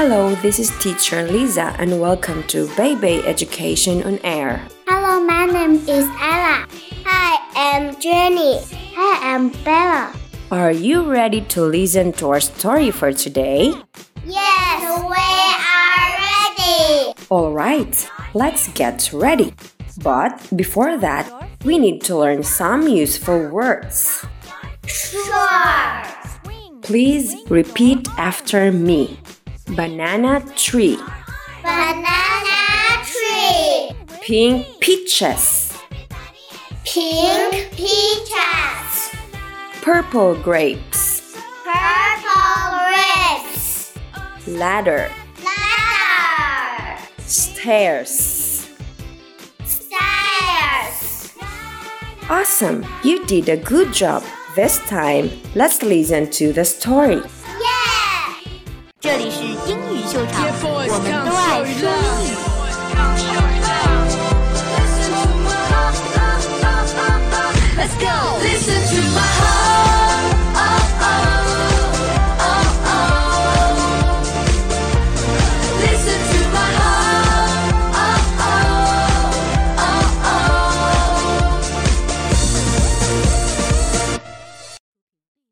Hello, this is teacher Liza and welcome to Baby Education on Air. Hello, my name is Ella. Hi, I'm Jenny. Hi, I'm Bella. Are you ready to listen to our story for today? Yes, we are ready. All right, let's get ready. But before that, we need to learn some useful words. Sure. Please repeat after me. Banana tree, Banana tree. pink peaches, Pink peaches. purple grapes, Purple grapes. ladder, Ladder. stairs. Stairs. Awesome, you did a good job. This time, let's listen to the story. Yeah. 这里是英语秀场，我们都爱说英语。Let's go. Listen to my heart. Oh, oh, oh, oh. Listen to my heart. Oh, oh, oh,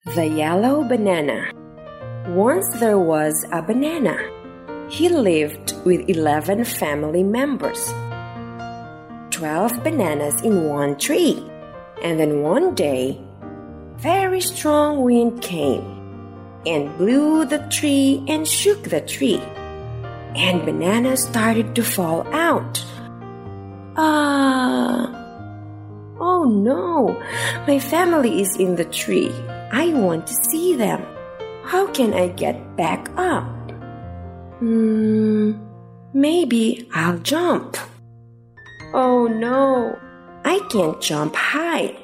oh. The Yellow Banana. Once there was a banana. He lived with 11 family members. 12 bananas in one tree. And then one day, very strong wind came and blew the tree and shook the tree. And bananas started to fall out. Ah! Oh no! My family is in the tree. I want to see them. How can I get back up? Hmm, maybe I'll jump. Oh no, I can't jump high.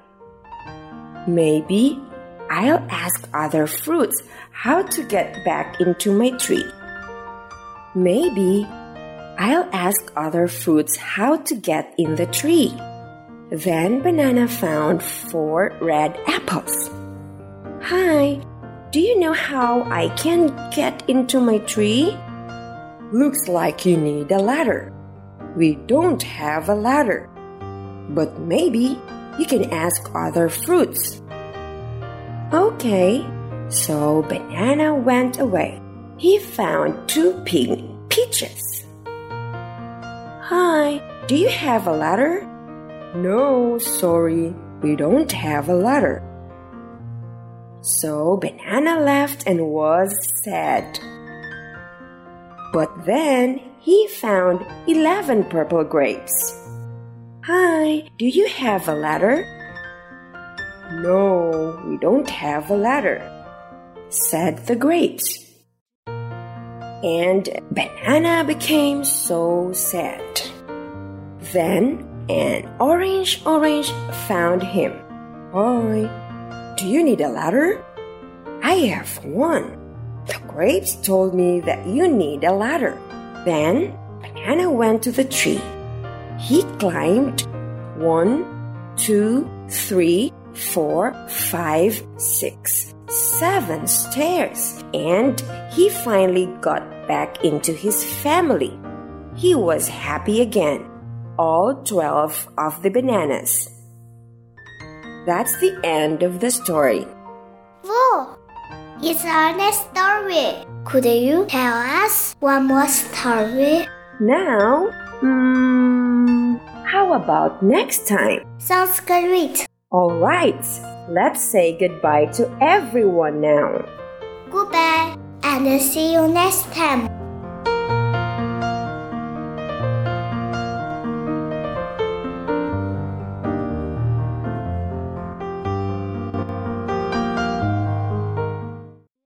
Maybe I'll ask other fruits how to get back into my tree. Maybe I'll ask other fruits how to get in the tree. Then Banana found four red apples. Hi, do you know how I can get into my tree? Looks like you need a ladder. We don't have a ladder. But maybe you can ask other fruits. Okay, so Banana went away. He found two pink peaches. Hi, do you have a ladder? No, sorry, we don't have a ladder. So Banana left and was sad. But then he found 11 purple grapes. Hi, do you have a ladder? No, we don't have a ladder, said the grapes. And Banana became so sad. Then an orange orange found him. Hi, do you need a ladder? I have one. The grapes told me that you need a ladder. Then Banana went to the tree. He climbed one, two, three, four, five, six, seven stairs, and he finally got back into his family. He was happy again. All 12 of the bananas. That's the end of the story. Whoa! It's our next story. Could you tell us one more story? Now, hmm, how about next time? Sounds great. Alright, let's say goodbye to everyone now. Goodbye and see you next time.